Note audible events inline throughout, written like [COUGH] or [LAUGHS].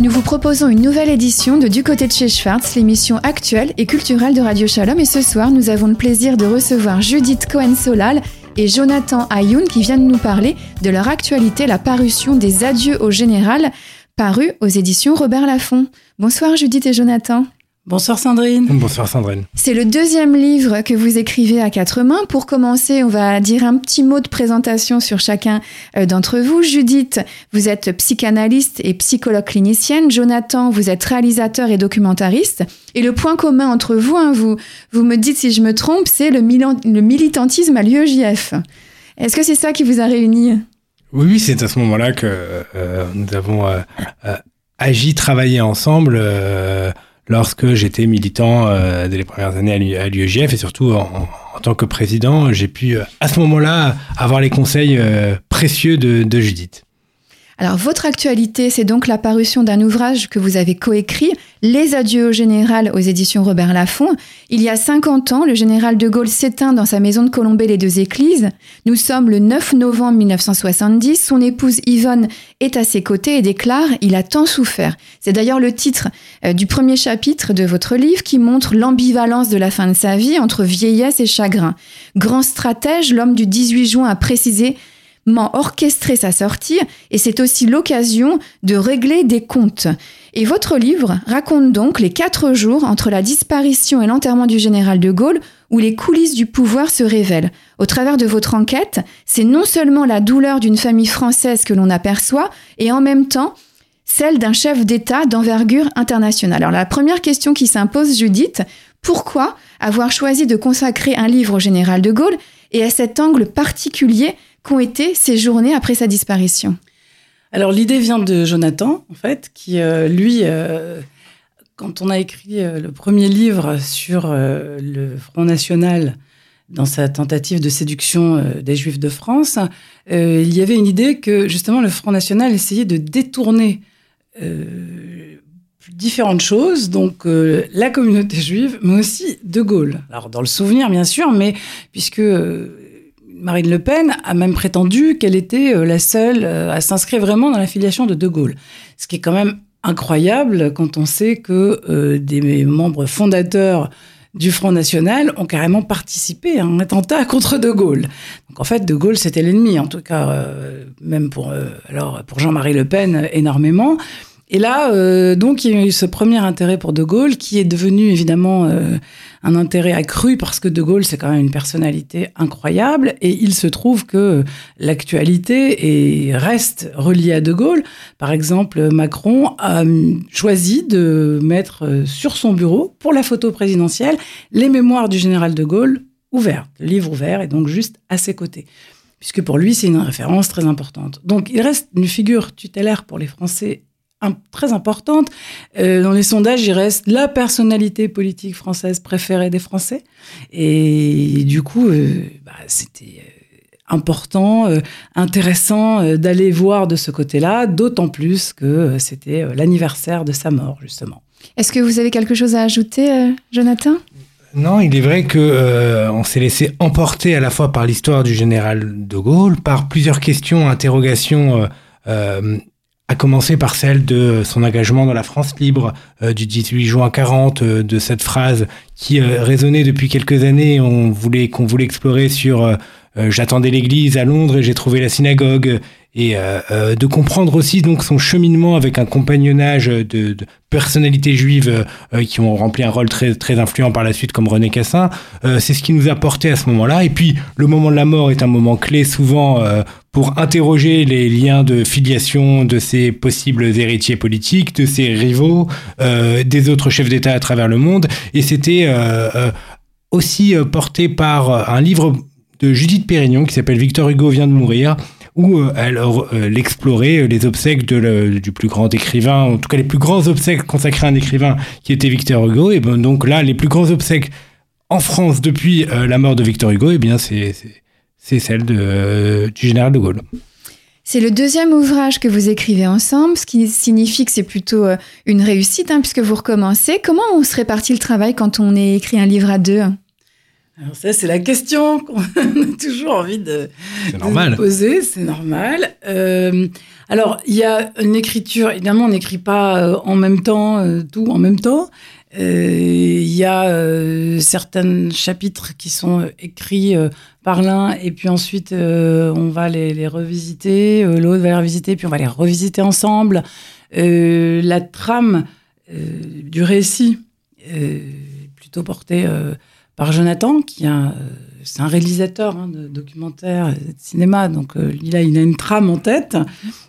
Nous vous proposons une nouvelle édition de Du côté de chez Schwartz, l'émission actuelle et culturelle de Radio Shalom. Et ce soir, nous avons le plaisir de recevoir Judith Cohen-Solal et Jonathan Ayoun qui viennent nous parler de leur actualité, la parution des Adieux au Général, paru aux éditions Robert Laffont. Bonsoir Judith et Jonathan. Bonsoir Sandrine. Bonsoir Sandrine. C'est le deuxième livre que vous écrivez à quatre mains. Pour commencer, on va dire un petit mot de présentation sur chacun euh, d'entre vous. Judith, vous êtes psychanalyste et psychologue clinicienne. Jonathan, vous êtes réalisateur et documentariste. Et le point commun entre vous, hein, vous, vous me dites si je me trompe, c'est le, le militantisme à l'UEJF. Est-ce que c'est ça qui vous a réunis? Oui, c'est à ce moment-là que euh, nous avons euh, agi, travaillé ensemble lorsque j'étais militant euh, dès les premières années à l'UEJF et surtout en, tant que président, j'ai pu euh, à ce moment-là avoir les conseils euh, précieux de Judith. Alors, votre actualité, c'est donc la parution d'un ouvrage que vous avez coécrit, Les adieux au général aux éditions Robert Laffont. Il y a 50 ans, le général de Gaulle s'éteint dans sa maison de Colombey les deux églises. Nous sommes le 9 novembre 1970. Son épouse Yvonne est à ses côtés et déclare Il a tant souffert. C'est d'ailleurs le titre euh, du premier chapitre de votre livre qui montre l'ambivalence de la fin de sa vie entre vieillesse et chagrin. Grand stratège, l'homme du 18 juin a précisé orchestré sa sortie et c'est aussi l'occasion de régler des comptes. Et votre livre raconte donc les quatre jours entre la disparition et l'enterrement du général de Gaulle où les coulisses du pouvoir se révèlent. Au travers de votre enquête, c'est non seulement la douleur d'une famille française que l'on aperçoit et en même temps celle d'un chef d'État d'envergure internationale. Alors la première question qui s'impose, Judith, pourquoi avoir choisi de consacrer un livre au général de Gaulle et à cet angle particulier qu'ont été ces journées après sa disparition Alors l'idée vient de Jonathan, en fait, qui, euh, lui, euh, quand on a écrit euh, le premier livre sur le Front National, dans sa tentative de séduction des Juifs de France, il y avait une idée que justement le Front National essayait de détourner différentes choses, donc la communauté juive, mais aussi De Gaulle. Alors dans le souvenir, bien sûr, mais puisque Marine Le Pen a même prétendu qu'elle était euh, la seule euh, à s'inscrire vraiment dans la filiation de De Gaulle. Ce qui est quand même incroyable quand on sait que euh, des membres fondateurs du Front National ont carrément participé à un attentat contre De Gaulle. Donc en fait, De Gaulle, c'était l'ennemi, en tout cas, même pour, pour Jean-Marie Le Pen, énormément. Et là, donc, il y a eu ce premier intérêt pour De Gaulle, qui est devenu évidemment un intérêt accru parce que De Gaulle, c'est quand même une personnalité incroyable et il se trouve que l'actualité reste reliée à De Gaulle. Par exemple, Macron a choisi de mettre sur son bureau, pour la photo présidentielle, les mémoires du général De Gaulle ouverts, le livre ouvert et donc juste à ses côtés puisque pour lui, c'est une référence très importante. Donc, il reste une figure tutélaire pour les Français très importante. Euh, dans les sondages, il reste la personnalité politique française préférée des Français. Et du coup, euh, bah, c'était euh, important, intéressant d'aller voir de ce côté-là, d'autant plus que c'était l'anniversaire de sa mort, justement. Est-ce que vous avez quelque chose à ajouter, Jonathan? Non, il est vrai que on s'est laissé emporter à la fois par l'histoire du général de Gaulle, par plusieurs questions, interrogations à commencer par celle de son engagement dans la France libre euh, du 18 juin 40, euh, de cette phrase qui euh, résonnait depuis quelques années, on voulait qu'on voulait explorer sur j'attendais l'église à Londres et j'ai trouvé la synagogue et de comprendre aussi donc son cheminement avec un compagnonnage de, personnalités juives qui ont rempli un rôle très très influent par la suite comme René Cassin c'est ce qui nous a porté à ce moment-là et puis le moment de la mort est un moment clé souvent pour interroger les liens de filiation de ces possibles héritiers politiques, de ces rivaux, euh, des autres chefs d'État à travers le monde. Et c'était euh, euh, aussi porté par un livre de Judith Pérignon qui s'appelle Victor Hugo vient de mourir, où elle, explorait les obsèques du plus grand écrivain, en tout cas les plus grands obsèques consacrés à un écrivain qui était Victor Hugo. Et ben, donc là, les plus grands obsèques en France depuis la mort de Victor Hugo, et eh bien c'est c'est celle de, du général de Gaulle. C'est le deuxième ouvrage que vous écrivez ensemble, ce qui signifie que c'est plutôt euh, une réussite, hein, puisque vous recommencez. Comment on se répartit le travail quand on écrit un livre à deux? Alors ça, c'est la question qu'on [LAUGHS] a toujours envie de, de poser. C'est normal. Euh, alors, il y a une écriture. Évidemment, on n'écrit pas euh, en même temps euh, tout en même temps. Il y a certains chapitres qui sont écrits par l'un et puis ensuite on va les, les revisiter. L'autre va les revisiter puis on va les revisiter ensemble. la trame du récit plutôt portée par Jonathan, qui a c'est un réalisateur hein, de documentaires, de cinéma, donc euh, il, a, il a une trame en tête.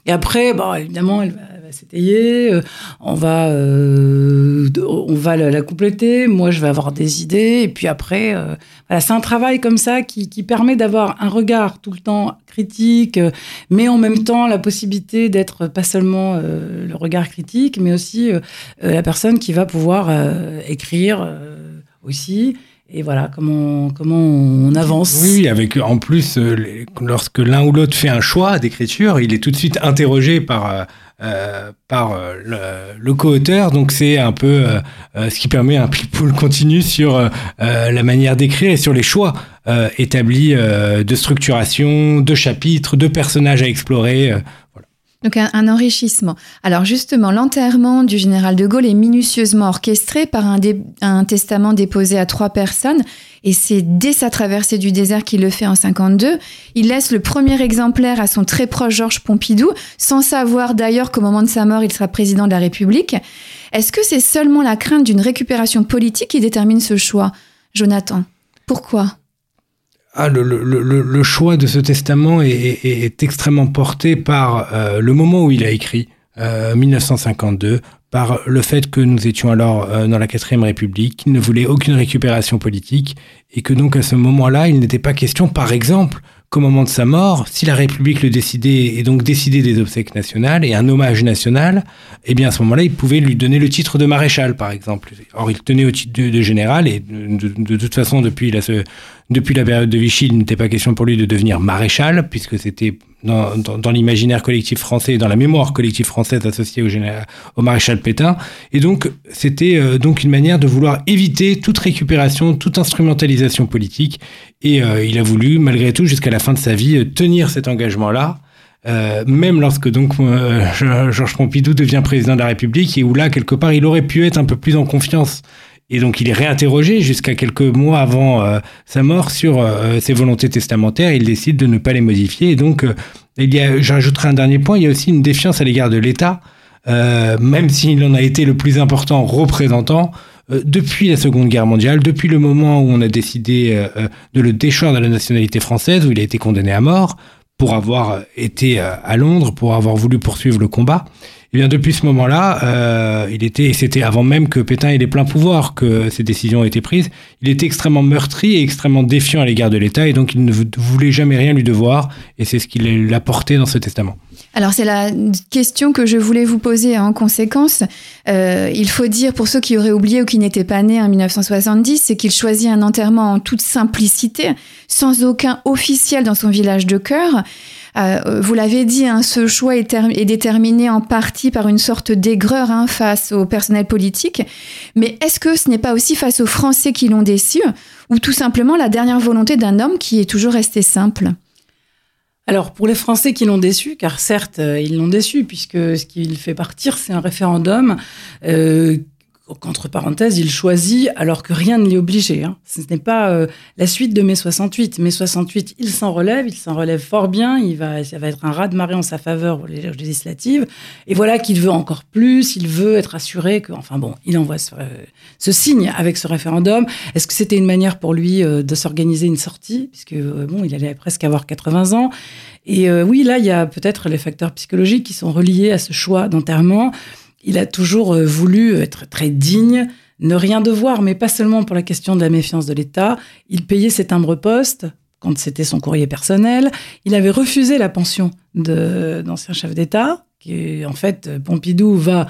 Et après, bon, évidemment, elle va, s'étayer, euh, on va, euh, on va la, compléter. Moi, je vais avoir des idées, et puis après, c'est un travail comme ça qui, qui permet d'avoir un regard tout le temps critique, mais en même temps la possibilité d'être pas seulement le regard critique, mais aussi la personne qui va pouvoir écrire aussi et voilà comment, comment on avance. Oui, avec en plus, euh, lorsque l'un ou l'autre fait un choix d'écriture, il est tout de suite interrogé par, euh, euh par euh, le, le co-auteur. Donc c'est un peu ce qui permet un pile continu sur la manière d'écrire et sur les choix établis de structuration, de chapitres, de personnages à explorer. Donc un, enrichissement. Alors justement, l'enterrement du général de Gaulle est minutieusement orchestré par un, un testament déposé à trois personnes, et c'est dès sa traversée du désert qu'il le fait en 52. Il laisse le premier exemplaire à son très proche Georges Pompidou, sans savoir d'ailleurs qu'au moment de sa mort, il sera président de la République. Est-ce que c'est seulement la crainte d'une récupération politique qui détermine ce choix, Jonathan? Pourquoi? Ah, le, le, le, choix de ce testament est, est, est extrêmement porté par euh, le moment où il a écrit, euh, 1952, par le fait que nous étions alors euh, dans la quatrième République, qu'il ne voulait aucune récupération politique, et que donc à ce moment-là, il n'était pas question, par exemple, qu'au moment de sa mort, si la République le décidait et donc décidait des obsèques nationales et un hommage national, eh bien à ce moment-là, il pouvait lui donner le titre de maréchal, par exemple. Or, il tenait au titre de, général et de, de, toute façon, depuis la, depuis la période de Vichy, il n'était pas question pour lui de devenir maréchal, puisque c'était dans, l'imaginaire collectif français, dans la mémoire collective française associée au, général, au maréchal Pétain. Et donc, c'était euh, donc une manière de vouloir éviter toute récupération, toute instrumentalisation politique. Et euh, il a voulu, malgré tout, jusqu'à la fin de sa vie, tenir cet engagement-là. Euh, même lorsque donc Georges Pompidou devient président de la République et où là quelque part il aurait pu être un peu plus en confiance et donc il est réinterrogé jusqu'à quelques mois avant euh, sa mort sur euh, ses volontés testamentaires. Il décide de ne pas les modifier. Et donc euh, il y a, j'ajouterai un dernier point, il y a aussi une défiance à l'égard de l'État, même s'il en a été le plus important représentant. depuis la Seconde Guerre mondiale, depuis le moment où on a décidé de le déchoir de la nationalité française, où il a été condamné à mort pour avoir été à Londres, pour avoir voulu poursuivre le combat, eh bien, depuis ce moment-là, euh, il était, c'était avant même que Pétain ait les pleins pouvoirs que ces décisions ont été prises, il était extrêmement meurtri et extrêmement défiant à l'égard de l'État, et donc il ne voulait jamais rien lui devoir, et c'est ce qu'il a porté dans ce testament. Alors c'est la question que je voulais vous poser en conséquence. Euh, il faut dire pour ceux qui auraient oublié ou qui n'étaient pas nés en 1970, c'est qu'il choisit un enterrement en toute simplicité, sans aucun officiel dans son village de cœur. Euh, vous l'avez dit, hein, ce choix est, déterminé en partie par une sorte d'aigreur hein, face au personnel politique. Mais est-ce que ce n'est pas aussi face aux Français qui l'ont déçu, ou tout simplement la dernière volonté d'un homme qui est toujours resté simple? Alors pour les Français qui l'ont déçu, car certes euh, ils l'ont déçu puisque ce qu'il fait partir c'est un référendum euh, qu'entre parenthèses, il choisit alors que rien ne l'y obligeait. Hein. Ce n'est pas euh, la suite de mai 68. Mai 68, il s'en relève, il s'en relève fort bien, il va, ça va être un raz de marée en sa faveur aux législatives. Et voilà qu'il veut encore plus, il veut être assuré que, enfin bon, il envoie ce, ce signe avec ce référendum. Est-ce que c'était une manière pour lui euh, de s'organiser une sortie? Puisque, euh, bon, il allait presque avoir 80 ans. Et oui, là, il y a peut-être les facteurs psychologiques qui sont reliés à ce choix d'enterrement il a toujours euh, voulu être très digne, ne rien devoir, mais pas seulement pour la question de la méfiance de l'État. Il payait ses timbres-poste quand c'était son courrier personnel. Il avait refusé la pension d'ancien chef d'État, qui en fait Pompidou va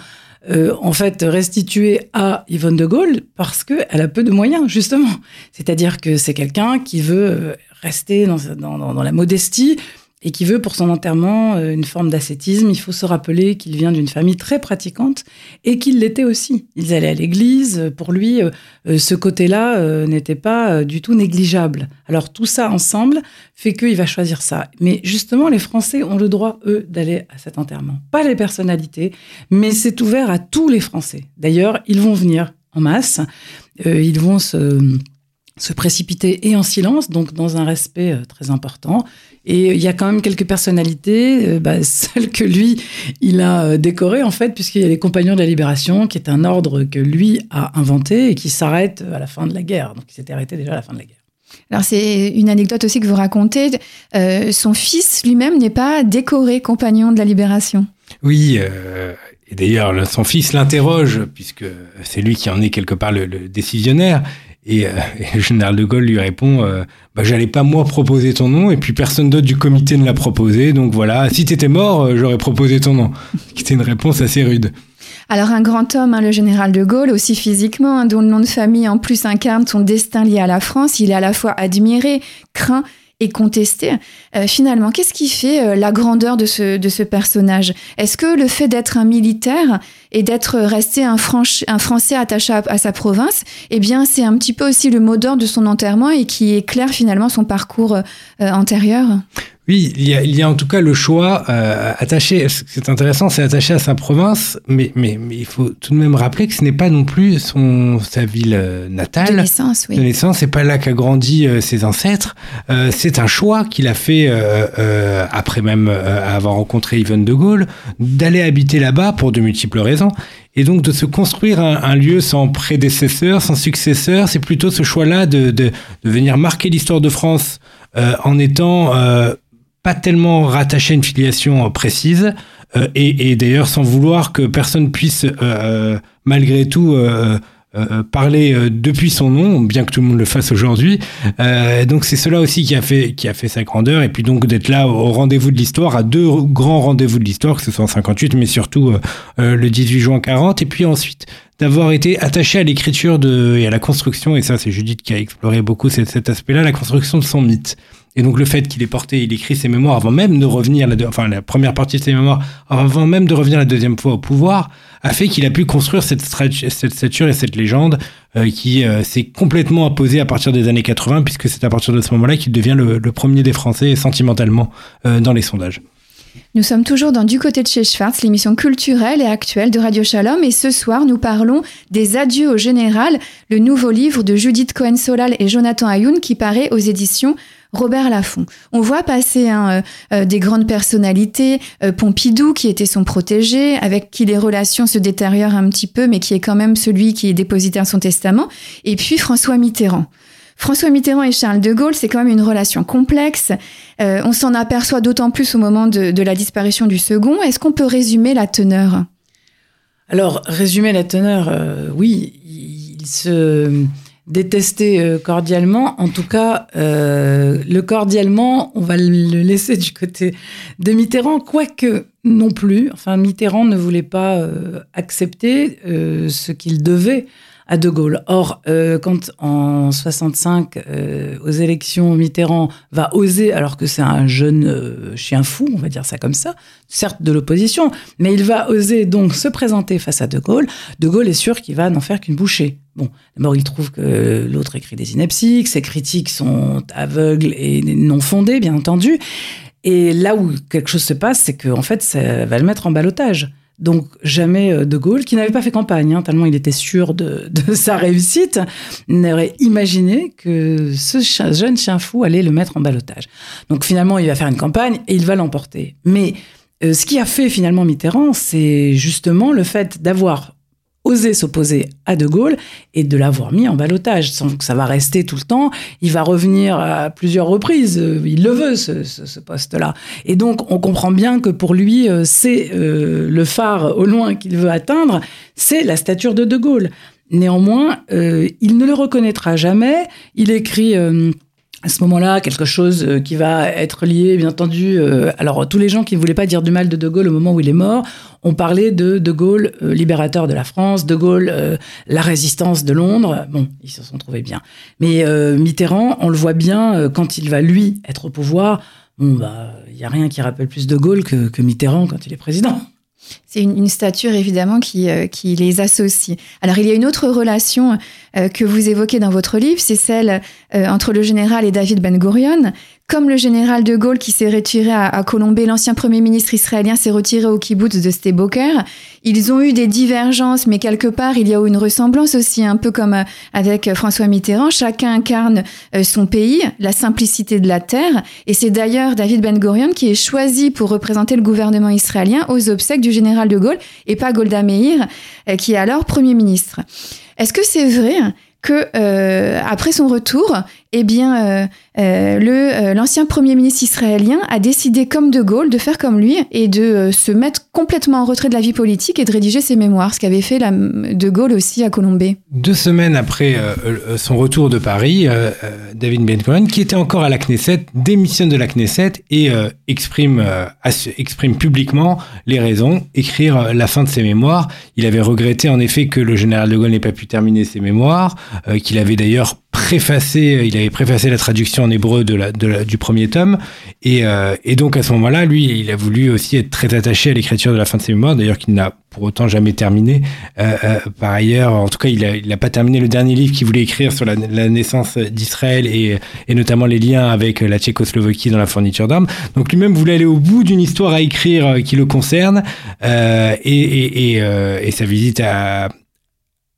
euh, en fait restituer à Yvonne de Gaulle parce qu'elle a peu de moyens justement. C'est-à-dire que c'est quelqu'un qui veut euh, rester dans, la modestie et qui veut pour son enterrement euh, une forme d'ascétisme. Il faut se rappeler qu'il vient d'une famille très pratiquante et qu'il l'était aussi. Ils allaient à l'église. Pour lui, euh, euh, ce côté-là n'était pas du tout négligeable. Alors tout ça ensemble fait qu'il va choisir ça. Mais justement, les Français ont le droit, eux, d'aller à cet enterrement. Pas les personnalités, mais c'est ouvert à tous les Français. D'ailleurs, ils vont venir en masse. ils vont se se précipiter et en silence, donc dans un respect très important. Et il y a quand même quelques personnalités, euh, bah, [LAUGHS] celles que lui, il a euh, décorées en fait, puisqu'il y a les Compagnons de la Libération, qui est un ordre que lui a inventé et qui s'arrête à la fin de la guerre. Donc il s'était arrêté déjà à la fin de la guerre. Alors c'est une anecdote aussi que vous racontez. Euh, son fils lui-même n'est pas décoré Compagnon de la Libération. Oui, et d'ailleurs son fils l'interroge, puisque c'est lui qui en est quelque part le, le décisionnaire. Et, euh, le général de Gaulle lui répond euh, bah, J'allais pas moi proposer ton nom, et puis personne d'autre du comité ne l'a proposé, donc voilà, si t'étais mort, euh, j'aurais proposé ton nom. Qui était une réponse assez rude. Alors un grand homme, hein, le général de Gaulle, aussi physiquement, hein, dont le nom de famille en plus incarne son destin lié à la France, il est à la fois admiré, craint et contesté. Euh, finalement, qu'est-ce qui fait euh, la grandeur de ce, de ce personnage? Est-ce que le fait d'être un militaire et d'être resté un, un Français attaché à, sa province, eh bien, c'est un petit peu aussi le mot d'ordre de son enterrement et qui éclaire finalement son parcours euh, antérieur? Oui, il y, a, il y a en tout cas le choix euh, attaché. Ce qui est intéressant, c'est attaché à sa province, mais, mais, mais, il faut tout de même rappeler que ce n'est pas non plus son sa ville euh, natale. De naissance, oui. De naissance, c'est pas là qu'a grandi euh, ses ancêtres. Euh, c'est un choix qu'il a fait euh, après même avoir rencontré Yvonne de Gaulle d'aller habiter là-bas pour de multiples raisons. Et donc de se construire un, un lieu sans prédécesseur, sans successeur, c'est plutôt ce choix-là de, de, de venir marquer l'histoire de France en étant pas tellement rattaché à une filiation euh, précise euh, et, et d'ailleurs sans vouloir que personne puisse euh, malgré tout parler depuis son nom, bien que tout le monde le fasse aujourd'hui. donc c'est cela aussi qui a fait qui a fait sa grandeur et puis donc d'être là au rendez-vous de l'histoire, à deux grands rendez-vous de l'histoire, que ce soit en 58, mais surtout le 18 juin 40, et puis ensuite d'avoir été attaché à l'écriture de et à la construction, et ça c'est Judith qui a exploré beaucoup cet aspect-là, la construction de son mythe. Et donc le fait qu'il ait porté, il écrit ses mémoires avant même de revenir, la enfin la première partie de ses mémoires, avant même de revenir la deuxième fois au pouvoir, a fait qu'il a pu construire cette, cette stature et cette légende euh, qui euh, s'est complètement imposée à partir des années 80, puisque c'est à partir de ce moment-là qu'il devient le, le, premier des Français sentimentalement euh, dans les sondages. Nous sommes toujours dans Du côté de chez Schwartz, l'émission culturelle et actuelle de Radio Shalom. Et ce soir, nous parlons des Adieux au Général, le nouveau livre de Judith Cohen-Solal et Jonathan Ayoun qui paraît aux éditions Robert Laffont. On voit passer hein, euh, euh, des grandes personnalités, euh, Pompidou qui était son protégé, avec qui les relations se détériorent un petit peu, mais qui est quand même celui qui est dépositaire de son testament, et puis François Mitterrand. François Mitterrand et Charles de Gaulle, c'est quand même une relation complexe. on s'en aperçoit d'autant plus au moment de, de la disparition du second. Est-ce qu'on peut résumer la teneur? Alors, résumer la teneur, oui, il se détester euh, cordialement. En tout cas, euh, le cordialement, on va le laisser du côté de Mitterrand, quoique non plus. Enfin, Mitterrand ne voulait pas euh, accepter euh, ce qu'il devait à De Gaulle. Or, euh, quand en 65, euh, aux élections, Mitterrand va oser, alors que c'est un jeune euh, chien fou, on va dire ça comme ça, certes de l'opposition, mais il va oser donc se présenter face à De Gaulle. De Gaulle est sûr qu'il va n'en faire qu'une bouchée. Bon, d'abord, il trouve que l'autre écrit des inepties, que ses critiques sont aveugles et non fondées, bien entendu. Et là où quelque chose se passe, c'est qu'en en fait, ça va le mettre en balotage. Donc jamais euh, De Gaulle, qui n'avait pas fait campagne, hein, tellement il était sûr de, [LAUGHS] sa réussite, n'aurait imaginé que ce jeune chien fou allait le mettre en balotage. Donc finalement, il va faire une campagne et il va l'emporter. Mais euh, ce qui a fait finalement Mitterrand, c'est justement le fait d'avoir oser s'opposer à De Gaulle et de l'avoir mis en balotage, sans que ça va rester tout le temps. Il va revenir à plusieurs reprises. Il le veut, ce, poste-là. Et donc, on comprend bien que pour lui, euh, c'est euh, le phare au loin qu'il veut atteindre, c'est la stature de De Gaulle. Néanmoins, euh, il ne le reconnaîtra jamais. Il écrit... Euh, à ce moment-là, quelque chose euh, qui va être lié, bien entendu. Euh, alors, tous les gens qui ne voulaient pas dire du mal de De Gaulle au moment où il est mort ont parlé de De Gaulle, euh, libérateur de la France, De Gaulle, la résistance de Londres. Bon, ils se sont trouvés bien. Mais Mitterrand, on le voit bien, quand il va, lui, être au pouvoir, Bon, bah, il n'y a rien qui rappelle plus De Gaulle que Mitterrand quand il est président. C'est une, stature évidemment qui, euh, qui, les associe. Alors il y a une autre relation euh, que vous évoquez dans votre livre, c'est celle euh, entre le général et David Ben Gurion. Comme le général de Gaulle qui s'est retiré à, à Colombey, l'ancien premier ministre israélien s'est retiré au kibbutz de Steboker. Ils ont eu des divergences, mais quelque part il y a eu une ressemblance aussi, un peu comme avec François Mitterrand. Chacun incarne son pays, la simplicité de la terre, et c'est d'ailleurs David Ben Gurion qui est choisi pour représenter le gouvernement israélien aux obsèques du général de Gaulle et pas Golda Meir, euh, qui est alors Premier ministre. Est-ce que c'est vrai que euh, après son retour, eh bien, euh, euh, le euh, l'ancien premier ministre israélien a décidé, comme De Gaulle, de faire comme lui et de se mettre complètement en retrait de la vie politique et de rédiger ses mémoires, ce qu'avait fait De Gaulle aussi à Colombey. Deux semaines après son retour de Paris, David Ben qui était encore à la Knesset, démissionne de la Knesset et exprime, exprime publiquement les raisons, écrire la fin de ses mémoires. Il avait regretté en effet que le général De Gaulle n'ait pas pu terminer ses mémoires, qu'il avait d'ailleurs préfacé, il avait préfacé la traduction en hébreu de la, du premier tome. Et, euh, et donc à ce moment-là, lui, il a voulu aussi être très attaché à l'écriture de la fin de ses mémoires, d'ailleurs qu'il n'a pour autant jamais terminé. Euh, euh, par ailleurs, en tout cas, il n'a il a pas terminé le dernier livre qu'il voulait écrire sur la, la naissance d'Israël et, et, notamment les liens avec la Tchécoslovaquie dans la fourniture d'armes. Donc lui-même voulait aller au bout d'une histoire à écrire qui le concerne. et, et, et sa visite à,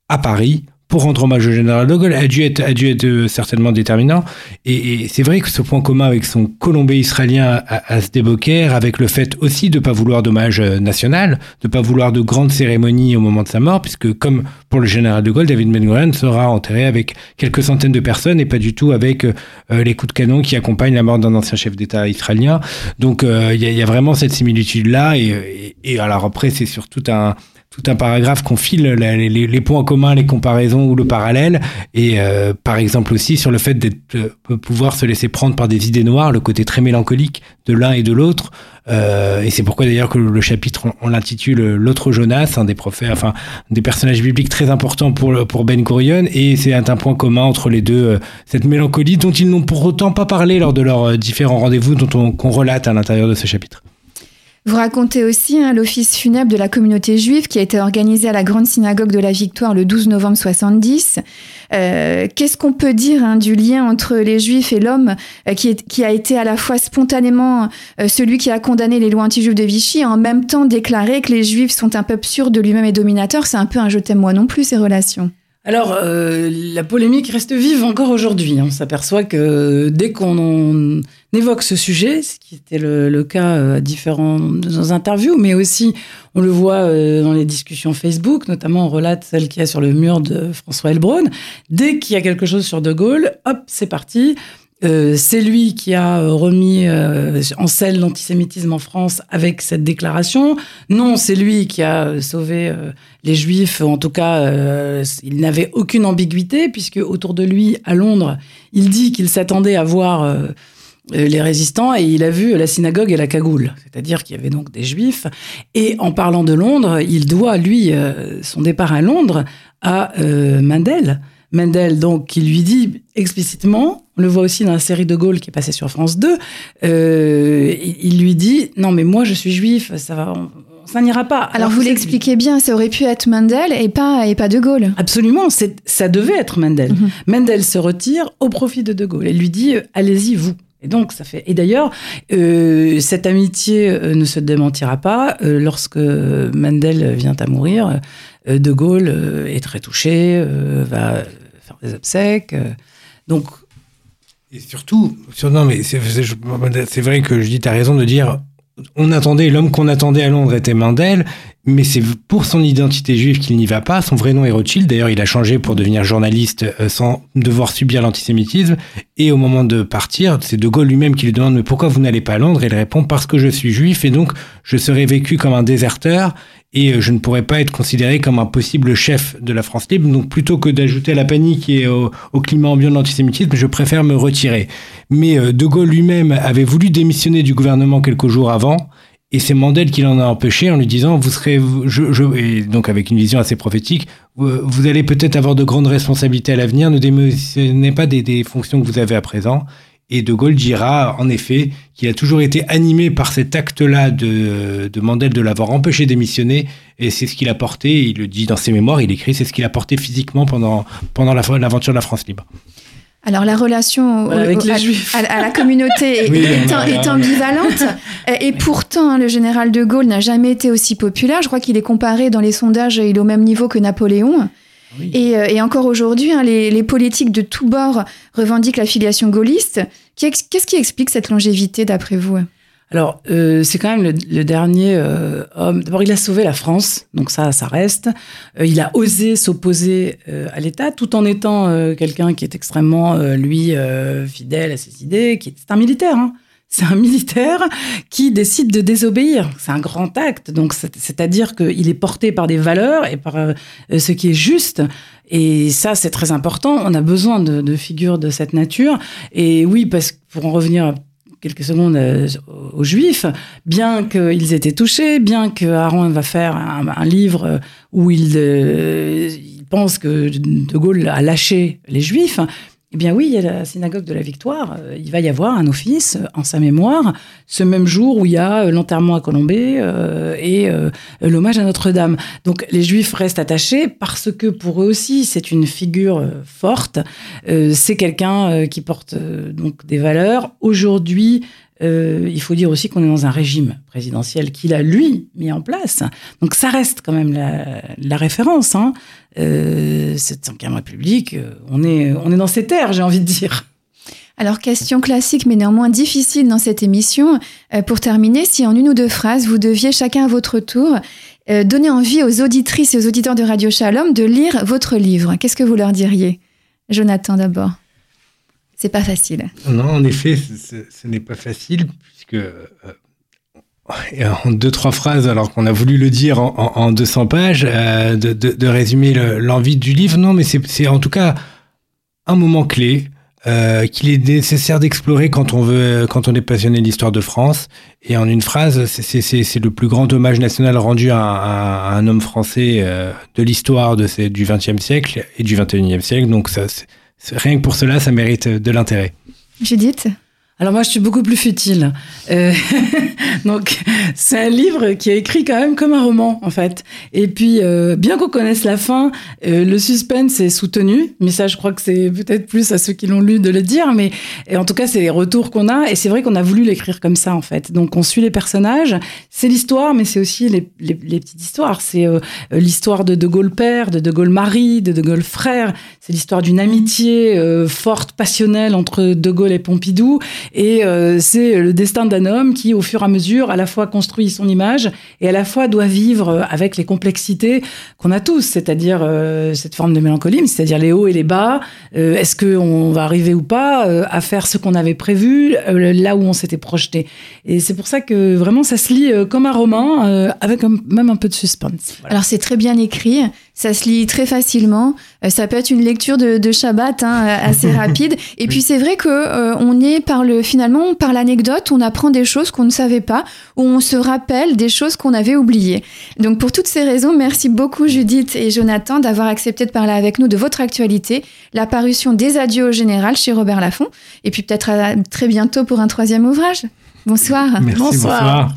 à Paris pour rendre hommage au général de Gaulle a dû être, a dû être euh, certainement déterminant. Et, c'est vrai que ce point commun avec son Colombais israélien à, à Sdeboker, avec le fait aussi de ne pas vouloir d'hommage euh, national, de ne pas vouloir de grandes cérémonies au moment de sa mort, puisque comme pour le général de Gaulle, David Ben Gurion sera enterré avec quelques centaines de personnes et pas du tout avec euh, les coups de canon qui accompagnent la mort d'un ancien chef d'État israélien. Donc il y, a vraiment cette similitude-là. Et, alors après, c'est sur tout un tout un paragraphe qu'on file les, points communs, les comparaisons ou le parallèle, et euh, par exemple aussi sur le fait de euh, pouvoir se laisser prendre par des idées noires, le côté très mélancolique de l'un et de l'autre. Euh, et c'est pourquoi d'ailleurs que le chapitre, on, l'intitule L'autre Jonas, un des prophètes, enfin des personnages bibliques très importants pour, Ben Gurion, et c'est un point commun entre les deux, cette mélancolie dont ils n'ont pour autant pas parlé lors de leurs différents rendez-vous dont on, qu'on relate à l'intérieur de ce chapitre. Vous racontez aussi hein, l'office funèbre de la communauté juive qui a été organisé à la Grande Synagogue de la Victoire le 12 novembre 70. Euh, Qu'est-ce qu'on peut dire hein, du lien entre les juifs et l'homme euh, qui, qui, a été à la fois spontanément euh, celui qui a condamné les lois anti-juives de Vichy et en même temps déclaré que les juifs sont un peuple sûr de lui-même et dominateur? C'est un peu un je t'aime moi non plus ces relations. Alors, euh, la polémique reste vive encore aujourd'hui. On s'aperçoit que dès qu'on évoque ce sujet, ce qui était le, cas euh, à différentes interviews, mais aussi on le voit euh, dans les discussions Facebook, notamment on relate celle qu'il y a sur le mur de François Elbron, dès qu'il y a quelque chose sur De Gaulle, hop, c'est parti. Euh, c'est lui qui a remis en selle l'antisémitisme en France avec cette déclaration. Non, c'est lui qui a sauvé les Juifs. En tout cas, il n'avait aucune ambiguïté puisque autour de lui, à Londres, il dit qu'il s'attendait à voir les résistants et il a vu la synagogue et la cagoule, c'est-à-dire qu'il y avait donc des juifs. Et en parlant de Londres, il doit, lui, son départ à Londres à Mendel. Mendel, donc, qui lui dit explicitement, on le voit aussi dans la série de Gaulle qui est passée sur France 2, euh, il, lui dit Non, mais moi je suis juif, ça va. ça n'ira pas. Alors, vous l'expliquez bien, ça aurait pu être Mendel et pas, et pas De Gaulle. Absolument, ça devait être Mendel. Mhm. Mendel se retire au profit de De Gaulle et lui dit Allez-y, vous. Et donc, ça fait. Et d'ailleurs, euh, cette amitié euh, ne se démentira pas lorsque Mendel vient à mourir. de Gaulle est très touché, va faire des obsèques. donc, et surtout, sur, non, mais c'est vrai que je dis, tu as raison de dire, on attendait, l'homme qu'on attendait à Londres était Mandel, mais c'est pour son identité juive qu'il n'y va pas. Son vrai nom est Rothschild. D'ailleurs, il a changé pour devenir journaliste euh, sans devoir subir l'antisémitisme. Et au moment de partir, c'est De Gaulle lui-même qui lui demande, mais pourquoi vous n'allez pas à Londres? Et il répond, parce que je suis juif et donc je serai vécu comme un déserteur et euh, je ne pourrais pas être considéré comme un possible chef de la France libre. Donc plutôt que d'ajouter à la panique et au, climat ambiant de l'antisémitisme, je préfère me retirer. Mais euh, De Gaulle lui-même avait voulu démissionner du gouvernement quelques jours avant. Et c'est Mandel qui l'en a empêché en lui disant, vous serez, et donc avec une vision assez prophétique, vous, allez peut-être avoir de grandes responsabilités à l'avenir, ne démissionnez pas des, fonctions que vous avez à présent. Et De Gaulle dira en effet qu'il a toujours été animé par cet acte-là de, de Mandel de l'avoir empêché d'émissionner. Et c'est ce qu'il a porté, il le dit dans ses mémoires, il écrit, c'est ce qu'il a porté physiquement pendant, pendant l'aventure de la France libre. Alors la relation avec à, à, la communauté [LAUGHS] est, ambivalente et pourtant hein, le général de Gaulle n'a jamais été aussi populaire. Je crois qu'il est comparé dans les sondages, il est au même niveau que Napoléon. Euh, et, encore aujourd'hui, hein, les, politiques de tous bords revendiquent la filiation gaulliste. Qu'est-ce qui explique cette longévité d'après vous? Alors, euh, c'est quand même le, dernier euh, homme. D'abord, il a sauvé la France, donc ça, ça reste. il a osé s'opposer à l'État, tout en étant quelqu'un qui est extrêmement, lui, fidèle à ses idées, qui est un militaire. Hein c'est un [LAUGHS] militaire qui décide de désobéir. C'est un grand acte. Donc, c'est-à-dire qu'il est porté par des valeurs et par euh, ce qui est juste. Et ça, c'est très important. On a besoin de, figures de cette nature. Et oui, parce que pour en revenir quelques secondes euh, aux Juifs, bien qu'ils aient été touchés, bien que Aaron va faire un, livre où euh, il pense que De Gaulle a lâché les Juifs, eh bien oui, il y a la synagogue de la Victoire. Euh, il va y avoir un office euh, en sa mémoire ce même jour où il y a euh, l'enterrement à Colombey et l'hommage à Notre-Dame. Donc les Juifs restent attachés parce que pour eux aussi c'est une figure forte. c'est quelqu'un qui porte donc des valeurs. Aujourd'hui, euh, il faut dire aussi qu'on est dans un régime présidentiel qu'il a, lui, mis en place. Donc ça reste quand même la, référence. Hein. Euh, cette 5 République, euh, on est, on est dans ces terres, j'ai envie de dire. Alors, question classique, mais néanmoins difficile dans cette émission. pour terminer, si en une ou deux phrases, vous deviez chacun à votre tour donner envie aux auditrices et aux auditeurs de Radio Shalom de lire votre livre, qu'est-ce que vous leur diriez? Jonathan d'abord. C'est pas facile. Non, en effet, ce n'est pas facile, puisque euh, en deux, trois phrases, alors qu'on a voulu le dire en, 200 pages, euh, de, résumer l'envie du livre. Non, mais c'est en tout cas un moment clé. Euh, qu'il est nécessaire d'explorer quand on veut, quand on est passionné de l'histoire de France. Et en une phrase, c'est le plus grand hommage national rendu à, un homme français de l'histoire du XXe siècle et du XXIe siècle. Donc ça, Rien que pour cela, ça mérite de l'intérêt. Judith? Alors moi, je suis beaucoup plus futile. Euh, [LAUGHS] donc, c'est un livre qui est écrit quand même comme un roman, en fait. Et puis, euh, bien qu'on connaisse la fin, euh, le suspense est soutenu. Mais ça, je crois que c'est peut-être plus à ceux qui l'ont lu de le dire. Mais en tout cas, c'est les retours qu'on a. Et c'est vrai qu'on a voulu l'écrire comme ça, en fait. Donc, on suit les personnages. C'est l'histoire, mais c'est aussi les, les, petites histoires. C'est l'histoire de De Gaulle père, de De Gaulle mari, de De Gaulle frère. C'est l'histoire d'une amitié forte, passionnelle entre De Gaulle et Pompidou. Et euh, c'est le destin d'un homme qui, au fur et à mesure, à la fois construit son image et à la fois doit vivre avec les complexités qu'on a tous, c'est-à-dire euh, cette forme de mélancolie, c'est-à-dire les hauts et les bas. Euh, est-ce qu'on va arriver ou pas à faire ce qu'on avait prévu, là où on s'était projeté? Et c'est pour ça que vraiment ça se lit comme un roman, avec même un peu de suspense. Alors c'est très bien écrit. Ça se lit très facilement. Euh, ça peut être une lecture de, Shabbat hein, assez [LAUGHS] rapide. Et puis c'est vrai que euh, on est par le finalement par l'anecdote, on apprend des choses qu'on ne savait pas, ou on se rappelle des choses qu'on avait oubliées. Donc pour toutes ces raisons, merci beaucoup Judith et Jonathan d'avoir accepté de parler avec nous de votre actualité, la parution des adieux au général chez Robert Laffont, et puis peut-être à très bientôt pour un troisième ouvrage. Bonsoir. Merci, bonsoir.